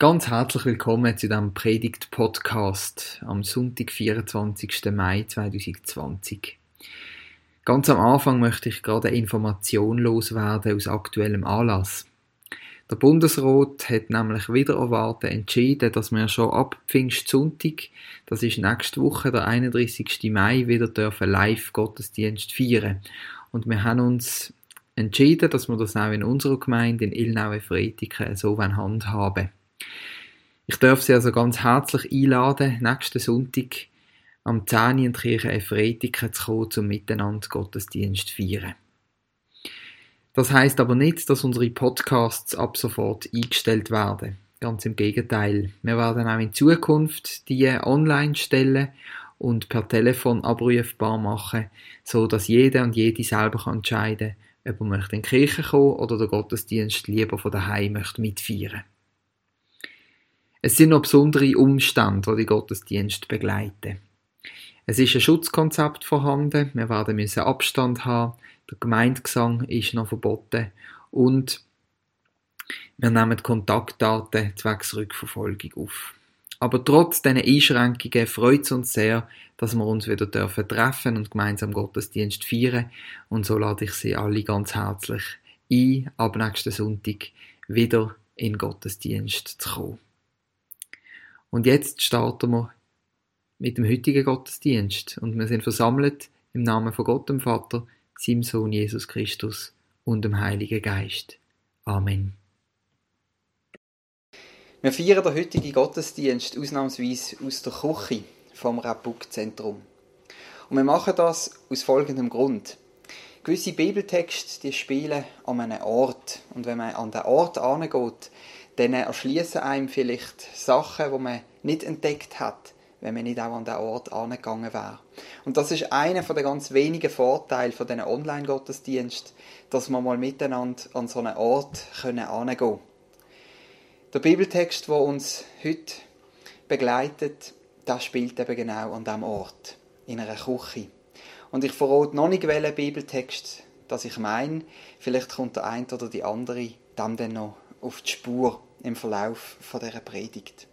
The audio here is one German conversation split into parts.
Ganz herzlich willkommen zu diesem Predigt-Podcast am Sonntag, 24. Mai 2020. Ganz am Anfang möchte ich gerade eine Information loswerden aus aktuellem Anlass. Der Bundesrat hat nämlich wieder erwartet entschieden, dass wir schon ab Pfingstsonntag, das ist nächste Woche, der 31. Mai, wieder dürfen Live-Gottesdienst feiern. Und wir haben uns entschieden, dass wir das auch in unserer Gemeinde in Ilnaue-Freitiken so handhaben ich darf Sie also ganz herzlich einladen, nächsten Sonntag am 10. in die Kirche zu kommen, zum Miteinander Gottesdienst zu feiern. Das heißt aber nicht, dass unsere Podcasts ab sofort eingestellt werden. Ganz im Gegenteil. Wir werden auch in Zukunft die online stellen und per Telefon abrufbar machen, so dass jeder und jede selber entscheiden kann, ob er möchte in die Kirche kommen oder den Gottesdienst lieber von daheim möchte mitfeiern. Es sind noch besondere Umstände, die die Gottesdienst begleiten. Es ist ein Schutzkonzept vorhanden. Wir werden müssen Abstand haben. Der Gemeindegesang ist noch verboten und wir nehmen Kontaktdaten zwecks Rückverfolgung auf. Aber trotz diesen Einschränkungen freut es uns sehr, dass wir uns wieder dürfen treffen und gemeinsam Gottesdienst feiern. Und so lade ich Sie alle ganz herzlich ein, ab nächsten Sonntag wieder in Gottesdienst zu kommen. Und jetzt starten wir mit dem heutigen Gottesdienst und wir sind versammelt im Namen von Gott dem Vater, seinem Sohn Jesus Christus und dem Heiligen Geist. Amen. Wir feiern den heutigen Gottesdienst ausnahmsweise aus der Küche vom Rappuk-Zentrum. Und wir machen das aus folgendem Grund. Gewisse Bibeltexte die spielen an einem Ort. Und wenn man an den Ort angeht, dann erschließen einem vielleicht Sachen, die man nicht entdeckt hat, wenn man nicht auch an den Ort angegangen wäre. Und das ist einer der ganz wenigen Vorteile von diesen Online-Gottesdienst, dass wir mal miteinander an so einen Ort können können. Der Bibeltext, der uns heute begleitet, das spielt eben genau an diesem Ort, in einer Küche. Und ich verrate noch nicht, welchen Bibeltext das ich meine. Vielleicht kommt der eine oder die andere dem dann noch auf die Spur im Verlauf von dieser Predigt.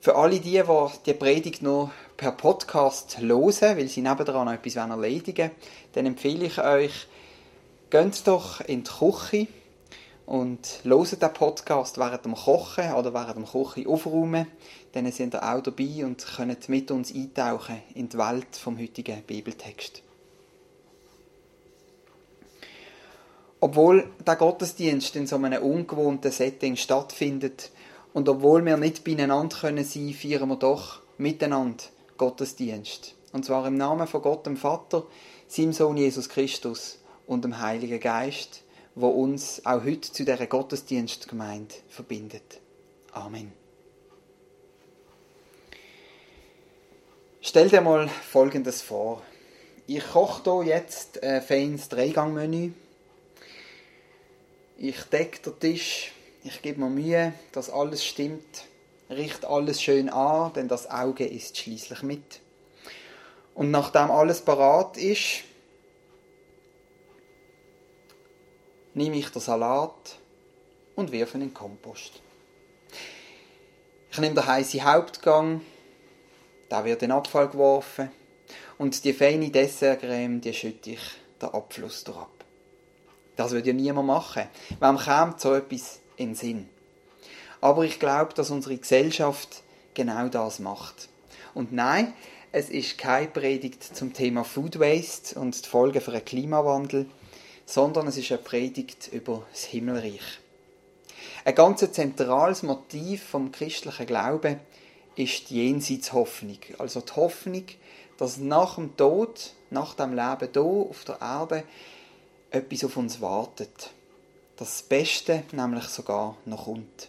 Für alle die, die die Predigt noch per Podcast hören, weil sie nebenan noch etwas erledigen wollen, dann empfehle ich euch, geht doch in die Küche und hört den Podcast während dem Kochen oder während dem Kochen aufräumen. Dann sind ihr auch dabei und könnt mit uns eintauchen in die Welt vom heutigen Bibeltext. Obwohl der Gottesdienst in so einem ungewohnten Setting stattfindet und obwohl wir nicht beieinander können sein, feiern wir doch miteinander Gottesdienst. Und zwar im Namen von Gott dem Vater, seinem Sohn Jesus Christus und dem Heiligen Geist, wo uns auch heute zu dieser Gottesdienstgemeinde verbindet. Amen. Stell dir mal Folgendes vor. Ich koche hier jetzt ein feines Dreigangmenü ich decke den Tisch, ich gebe mir Mühe, dass alles stimmt, richte alles schön an, denn das Auge ist schließlich mit. Und nachdem alles parat ist, nehme ich den Salat und wirfe ihn in den Kompost. Ich nehme den heißen Hauptgang, da wird in den Abfall geworfen und die feine Dessertcreme, die schütte ich den Abfluss durch ab. Das würde ja niemand machen. Wem kommt so etwas in den Sinn? Aber ich glaube, dass unsere Gesellschaft genau das macht. Und nein, es ist keine Predigt zum Thema Food Waste und die Folgen für den Klimawandel, sondern es ist eine Predigt über das Himmelreich. Ein ganz zentrales Motiv vom christlichen Glauben ist die Jenseitshoffnung. Also die Hoffnung, dass nach dem Tod, nach dem Leben hier auf der Erde, etwas auf uns wartet. Das Beste nämlich sogar noch kommt.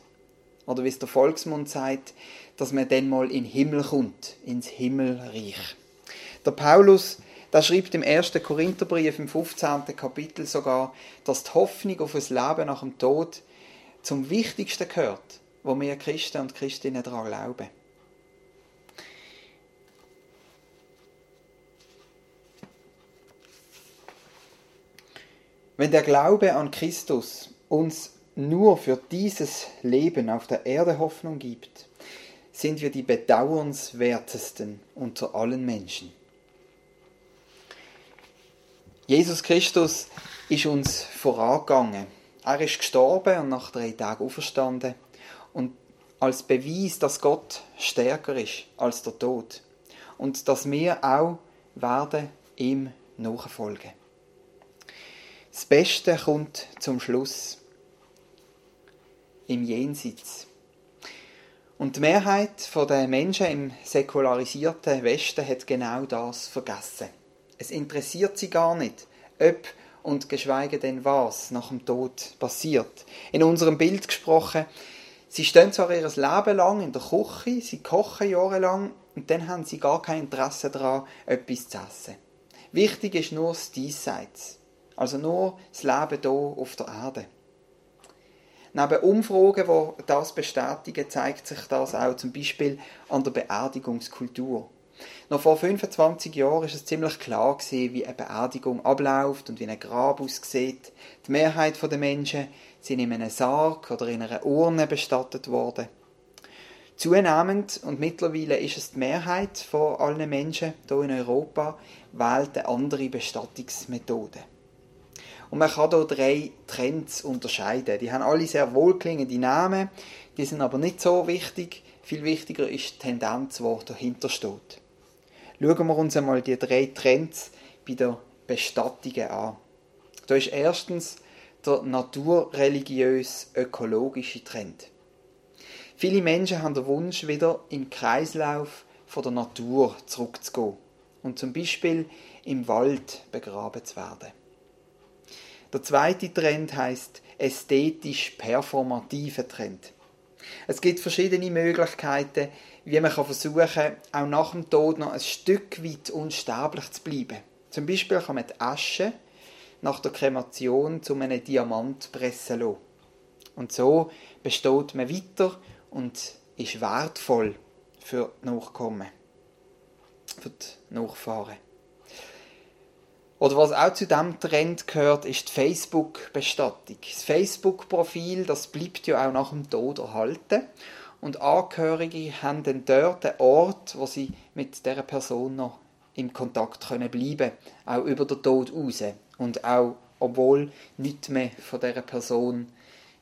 Oder wie es der Volksmund sagt, dass man dann mal in den Himmel kommt, ins Himmelreich. Der Paulus, der schreibt im 1. Korintherbrief im 15. Kapitel sogar, dass die Hoffnung auf ein Leben nach dem Tod zum Wichtigsten gehört, wo wir Christen und Christinnen daran glauben. Wenn der Glaube an Christus uns nur für dieses Leben auf der Erde Hoffnung gibt, sind wir die bedauernswertesten unter allen Menschen. Jesus Christus ist uns vorangegangen. Er ist gestorben und nach drei Tagen auferstanden. Und als Beweis, dass Gott stärker ist als der Tod. Und dass wir auch werden ihm nachfolgen. Das Beste kommt zum Schluss. Im Jenseits. Und die Mehrheit der Menschen im säkularisierten Westen hat genau das vergessen. Es interessiert sie gar nicht, ob und geschweige denn was nach dem Tod passiert. In unserem Bild gesprochen, sie stehen zwar ihr Leben lang in der Küche, sie kochen jahrelang und dann haben sie gar kein Interesse daran, etwas zu essen. Wichtig ist nur das Diesseits, also nur das Leben hier auf der Erde. Neben Umfragen, die das bestätigen, zeigt sich das auch zum Beispiel an der Beerdigungskultur. Noch vor 25 Jahren ist es ziemlich klar gewesen, wie eine Beerdigung abläuft und wie ein Grab aussieht. Die Mehrheit der Menschen sind in einem Sarg oder in einer Urne bestattet worden. Zunehmend und mittlerweile ist es die Mehrheit von allen Menschen hier in Europa wählt eine andere Bestattungsmethode. Und man kann hier drei Trends unterscheiden. Die haben alle sehr wohlklingende Namen, die sind aber nicht so wichtig. Viel wichtiger ist die Tendenz, die dahinter steht. Schauen wir uns einmal die drei Trends bei der Bestattungen an. Da ist erstens der naturreligiös-ökologische Trend. Viele Menschen haben den Wunsch, wieder im Kreislauf von der Natur zurückzugehen und zum Beispiel im Wald begraben zu werden. Der zweite Trend heißt ästhetisch performativer Trend. Es gibt verschiedene Möglichkeiten, wie man versuchen kann, auch nach dem Tod noch ein Stück weit unsterblich zu bleiben. Zum Beispiel kann man die Asche nach der Kremation zu einem Diamant pressen lassen. Und so besteht man weiter und ist wertvoll für die Nachkommen, für die Nachfahren. Oder was auch zu diesem Trend gehört, ist die Facebook-Bestattung. Das Facebook-Profil, das bleibt ja auch nach dem Tod erhalten. Und Angehörige haben dann dort einen Ort, wo sie mit dieser Person noch im Kontakt können bleiben auch über den Tod raus. Und auch, obwohl nichts mehr von dieser Person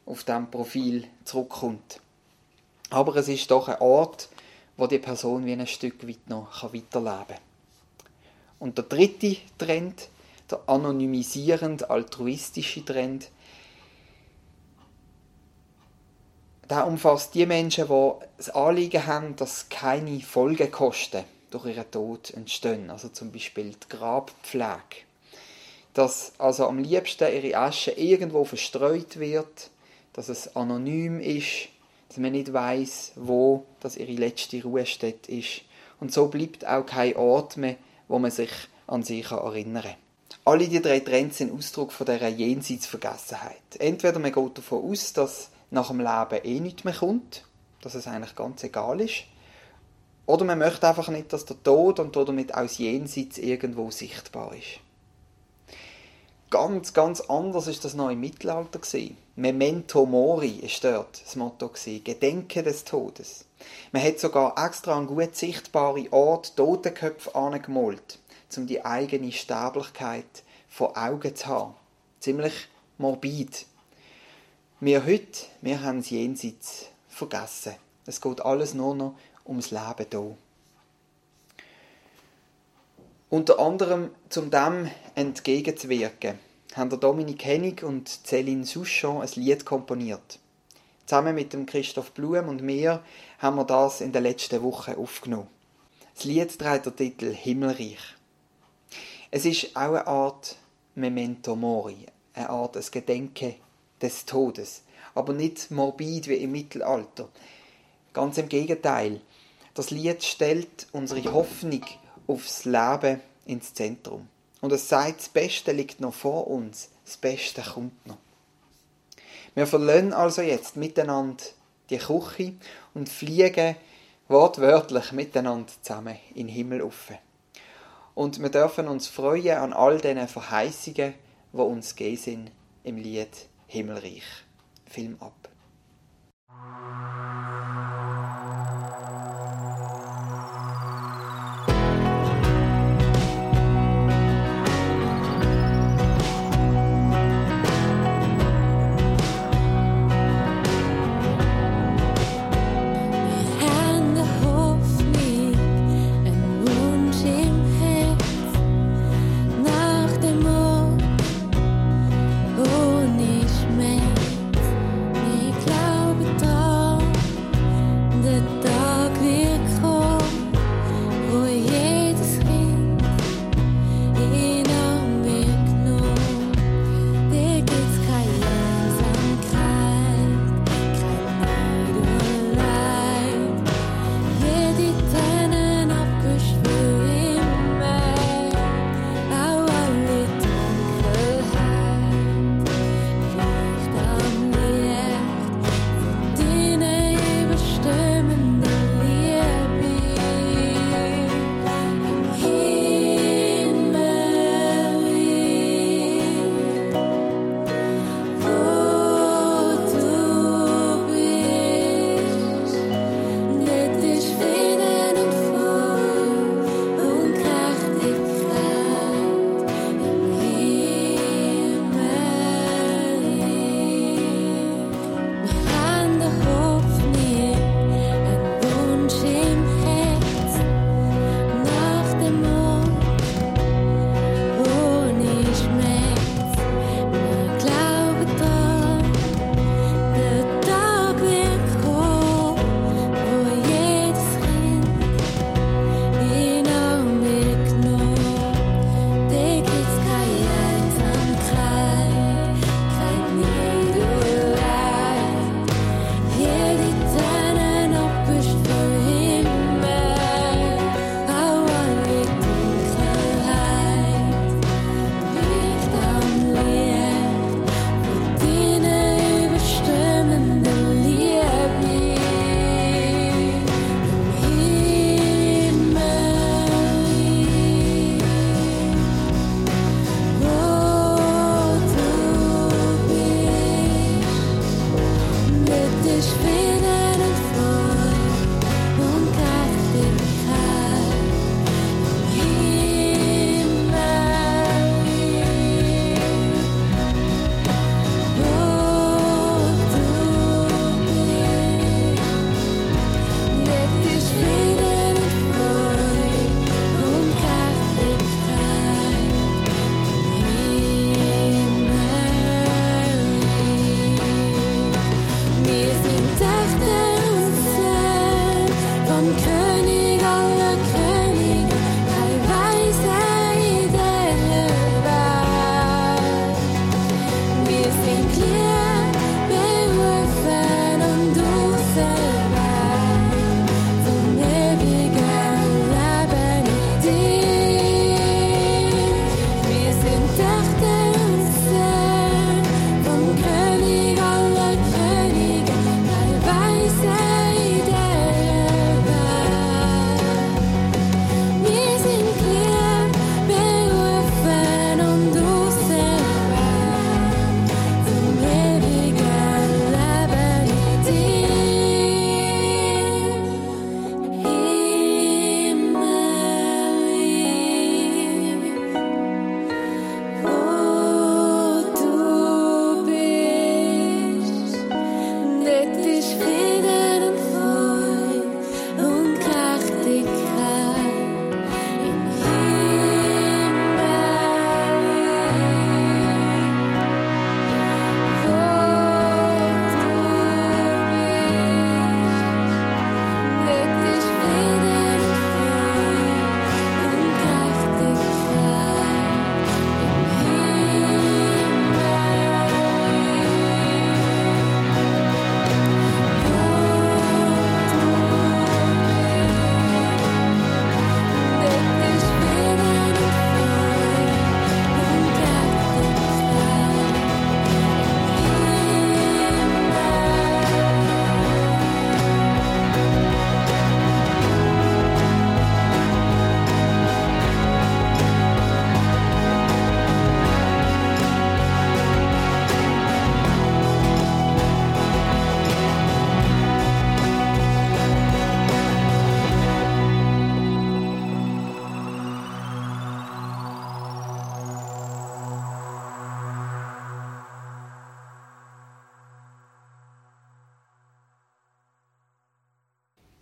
auf diesem Profil zurückkommt. Aber es ist doch ein Ort, wo die Person wie ein Stück weit noch weiterleben kann. Und der dritte Trend, der anonymisierend altruistische Trend, der umfasst die Menschen, die das Anliegen haben, dass keine Folgekosten durch ihren Tod entstehen. Also zum Beispiel die Grabpflege. Dass also am liebsten ihre Asche irgendwo verstreut wird, dass es anonym ist, dass man nicht weiß, wo das ihre letzte Ruhestätte ist. Und so bleibt auch kein Ort mehr, wo man sich an sie erinnern kann. Alle die drei Trends sind Ausdruck von dieser Jenseitsvergessenheit. Entweder man geht davon aus, dass nach dem Leben eh nichts mehr kommt, dass es eigentlich ganz egal ist, oder man möchte einfach nicht, dass der Tod und damit das Jenseits irgendwo sichtbar ist. Ganz, ganz anders ist das noch im Mittelalter. Memento mori ist dort das Motto gewesen. Gedenke des Todes. Man hat sogar extra einen gut sichtbaren Ort Totenköpfe angemalt, um die eigene Sterblichkeit vor Augen zu haben. Ziemlich morbid. Wir heute, wir haben das Jenseits vergessen. Es geht alles nur noch ums Leben hier. Unter anderem, um dem entgegenzuwirken, haben der Dominik Hennig und Céline Souchon ein Lied komponiert. Zusammen mit dem Christoph Blum und mir haben wir das in der letzten Woche aufgenommen. Das Lied trägt den Titel Himmelreich. Es ist auch eine Art Memento Mori, eine Art ein Gedenken des Todes, aber nicht morbid wie im Mittelalter. Ganz im Gegenteil. Das Lied stellt unsere Hoffnung aufs Leben ins Zentrum. Und es sagt, das Beste liegt noch vor uns, das Beste kommt noch. Wir verlassen also jetzt miteinander die Küche und fliegen wortwörtlich miteinander zusammen in den Himmel auf. Und wir dürfen uns freuen an all diesen Verheißungen, die uns gegeben sind im Lied Himmelreich. Film ab.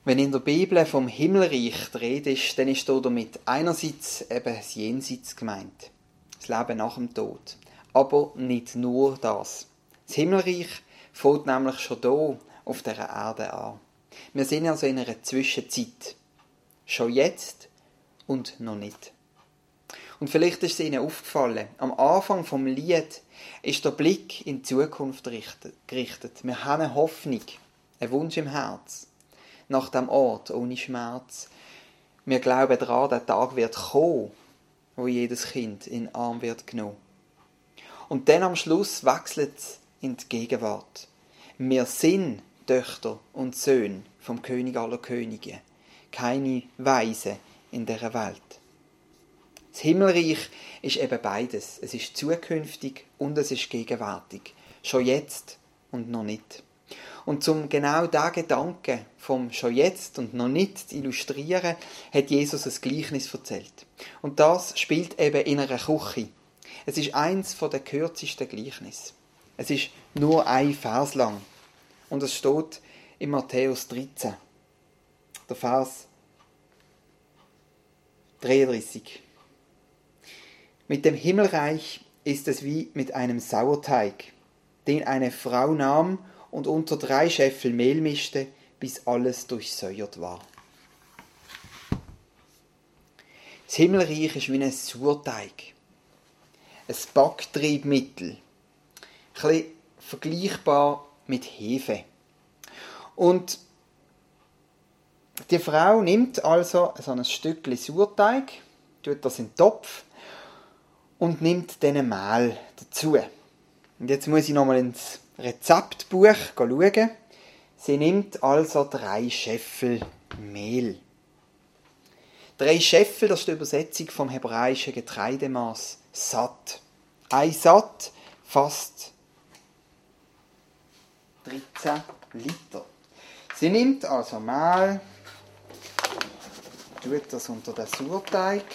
Wenn in der Bibel vom Himmelreich die Rede ist, dann ist damit einerseits eben das Jenseits gemeint. Das Leben nach dem Tod. Aber nicht nur das. Das Himmelreich fängt nämlich schon hier auf der Erde an. Wir sind also in einer Zwischenzeit. Schon jetzt und noch nicht. Und vielleicht ist es Ihnen aufgefallen, am Anfang vom Lied ist der Blick in die Zukunft gerichtet. Wir haben eine Hoffnung, einen Wunsch im Herz nach dem Ort ohne Schmerz. Wir glauben daran, der Tag wird kommen, wo jedes Kind in den Arm wird genommen. Und dann am Schluss wechselt es in die Gegenwart. Wir sind Töchter und Söhne vom König aller Könige, keine Weise in der Welt. Das Himmelreich ist eben beides. Es ist zukünftig und es ist gegenwärtig. Schon jetzt und noch nicht. Und zum genau diesen Gedanken vom schon jetzt und noch nicht zu illustrieren, hat Jesus ein Gleichnis erzählt. Und das spielt eben in einer Küche. Es ist eins der kürzesten Gleichnis. Es ist nur ein Vers lang. Und es steht in Matthäus 13. Der Vers 33. Mit dem Himmelreich ist es wie mit einem Sauerteig, den eine Frau nahm und unter drei Scheffel Mehl mischte, bis alles durchsäuert war. Das Himmelreich ist wie ein Surteig, ein Backtriebmittel, ein vergleichbar mit Hefe. Und die Frau nimmt also so ein Stückchen Surteig, tut das in den Topf und nimmt dann Mehl dazu. Und jetzt muss ich nochmal ins Rezeptbuch schauen. Sie nimmt also drei Scheffel Mehl. Drei Scheffel, das ist die Übersetzung vom hebräischen Getreidemaß satt. Ein Satt fast 13 Liter. Sie nimmt also Mehl, tut das unter den Surteig,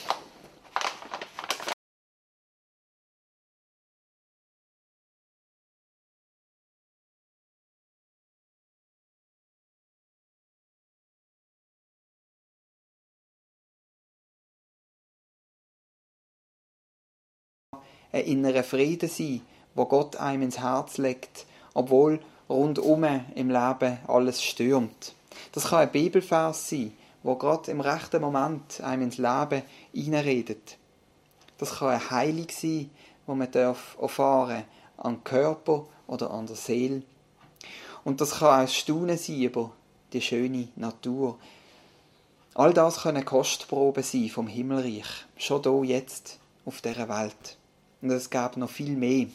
ein innerer Frieden sein, wo Gott einem ins Herz legt, obwohl rundum im Leben alles stürmt. Das kann ein Bibelvers sein, wo Gott im rechten Moment einem ins Leben hineinredet. Das kann eine Heilung sein, wo man darf erfahren an Körper oder an der Seele. Und das kann auch Staunen sein über die schöne Natur. All das können Kostproben sein vom Himmelreich, schon hier jetzt auf dieser Welt. Und es gab noch viel mehr.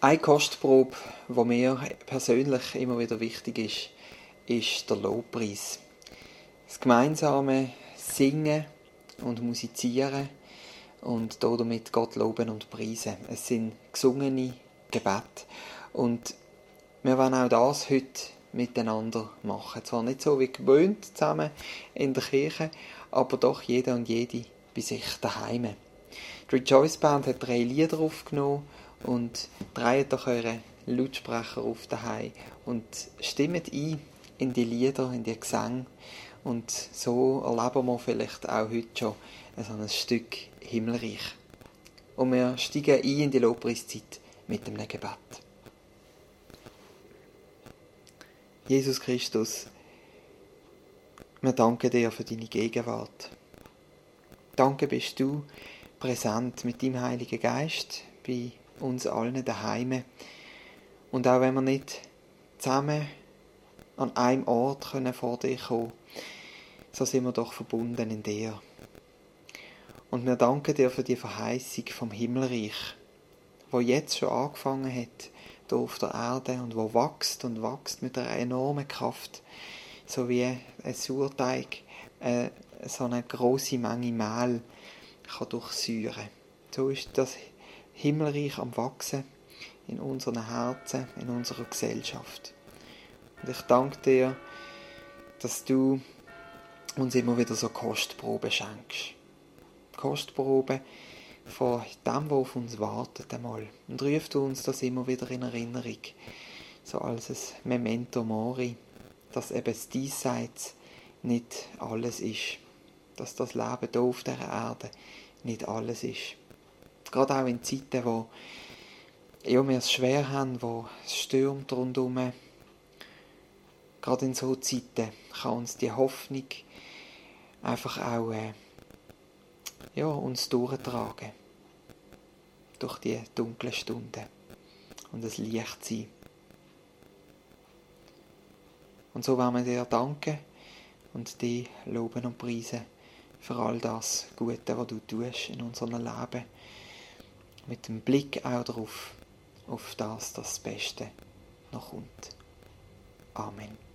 Eine Kostprobe, die mir persönlich immer wieder wichtig ist, ist der Lobpreis. Das gemeinsame Singen und Musizieren und damit Gott loben und preisen. Es sind gesungene Gebete. Und wir wollen auch das heute miteinander machen. Zwar nicht so wie gewöhnt zusammen in der Kirche, aber doch jeder und jede bei sich daheim. Die Rejoice Band hat drei Lieder aufgenommen und dreht doch eure Lautsprecher auf daheim und stimmt ein in die Lieder, in die Gesänge und so erleben wir vielleicht auch heute schon so ein Stück Himmelreich. Und wir steigen ein in die Lobpreiszeit mit dem Gebet. Jesus Christus, wir danken dir für deine Gegenwart. Danke bist du, präsent mit deinem Heiligen Geist bei uns allen daheim. Und auch wenn wir nicht zusammen an einem Ort können vor dir kommen so sind wir doch verbunden in dir. Und wir danken dir für die Verheißung vom Himmelreich, wo jetzt schon angefangen hat, hier auf der Erde und wo wächst und wächst mit einer enormen Kraft, so wie ein Surteig äh, so eine große Menge Mehl kann durchsäuren. So ist das Himmelreich am Wachsen in unseren Herzen, in unserer Gesellschaft. Und ich danke dir, dass du uns immer wieder so Kostproben schenkst. Kostproben von dem, was auf uns wartet einmal. Und ruft uns das immer wieder in Erinnerung. So als ein Memento Mori. dass eben das Diesseits nicht alles ist. Dass das Leben hier auf dieser Erde nicht alles ist. Gerade auch in Zeiten, wo ja, wir es schwer haben, wo es stürmt rundherum. Gerade in solchen Zeiten kann uns die Hoffnung einfach auch äh, ja, uns durchtragen. Durch die dunklen Stunden. Und das Licht sein. Und so wollen wir dir danken und dich loben und preisen für all das Gute, was du tust in unserem Leben. Mit dem Blick auch darauf, auf das, das Beste noch kommt. Amen.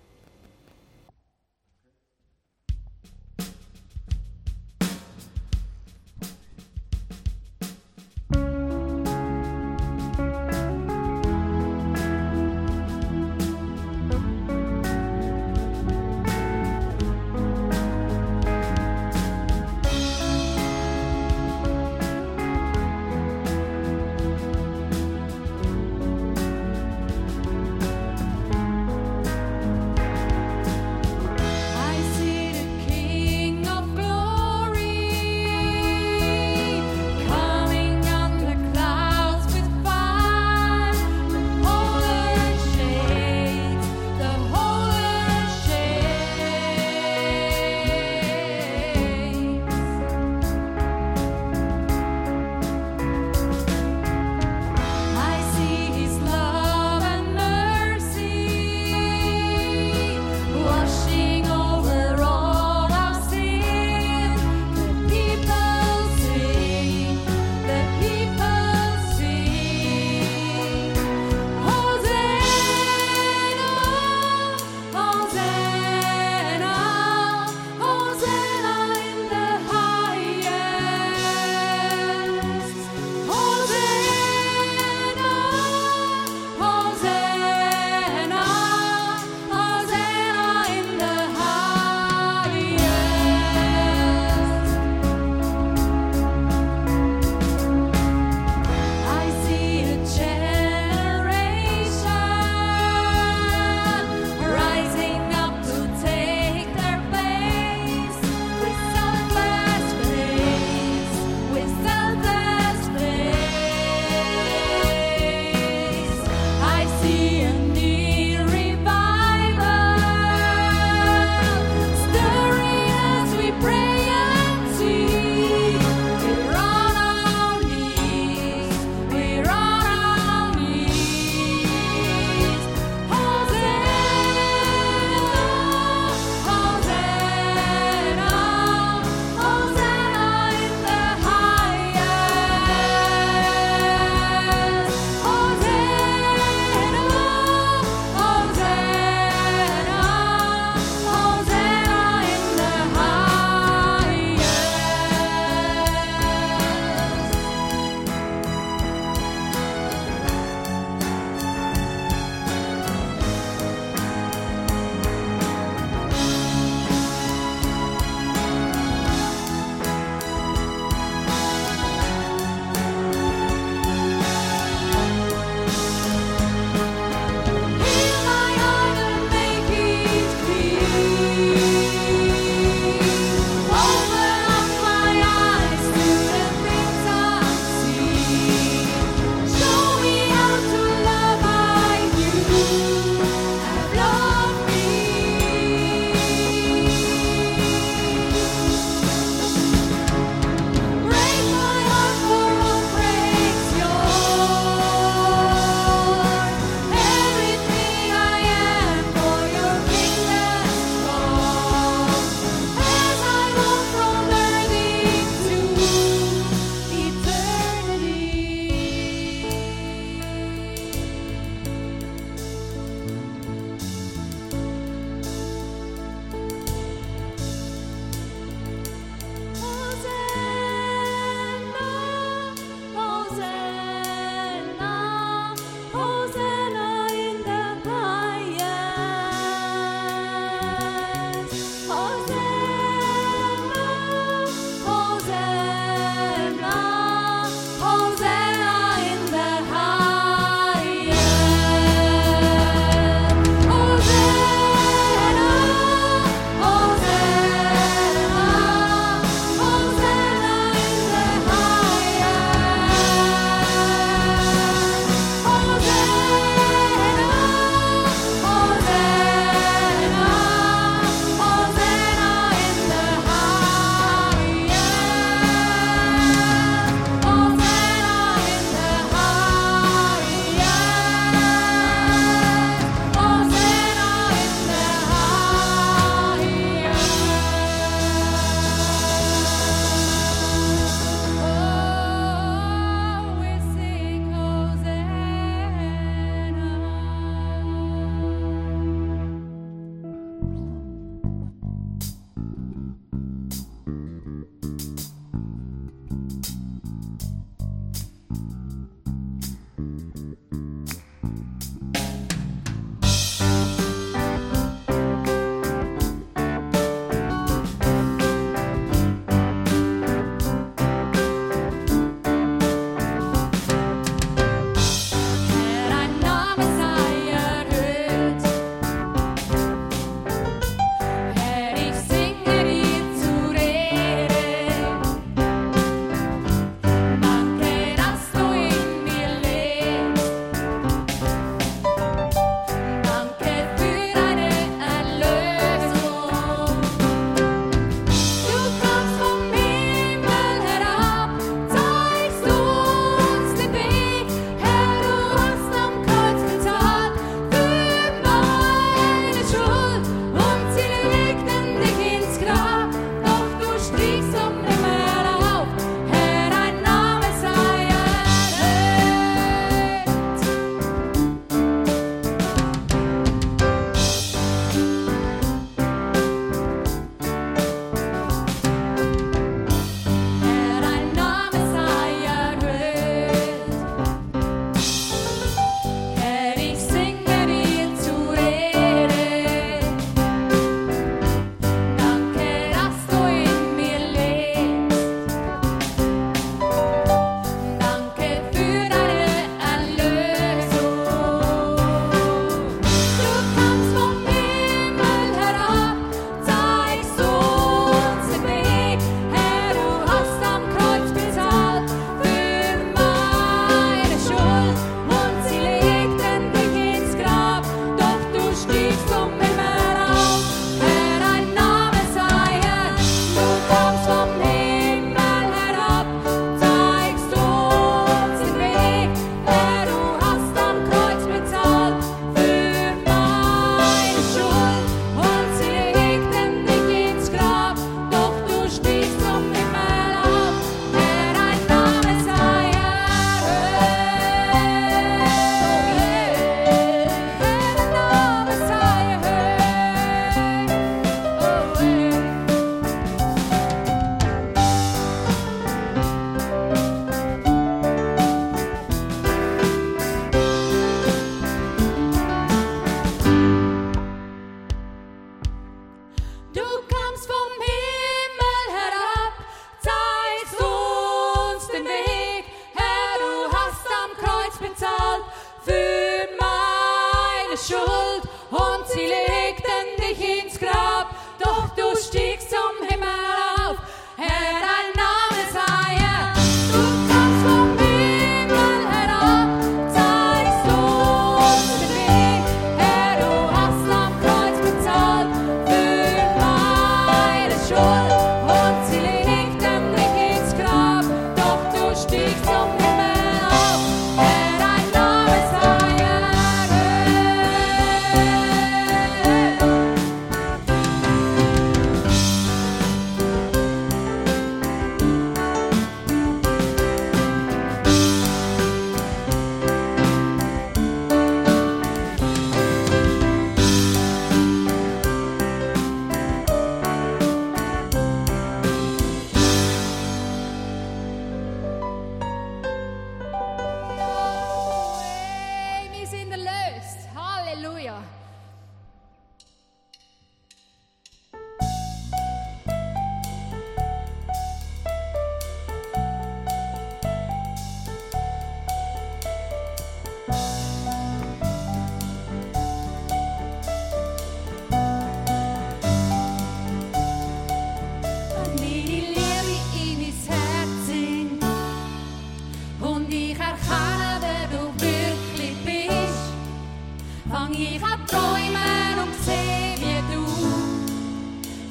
Fang ich an träumen und seh wie du.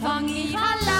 Fang ich an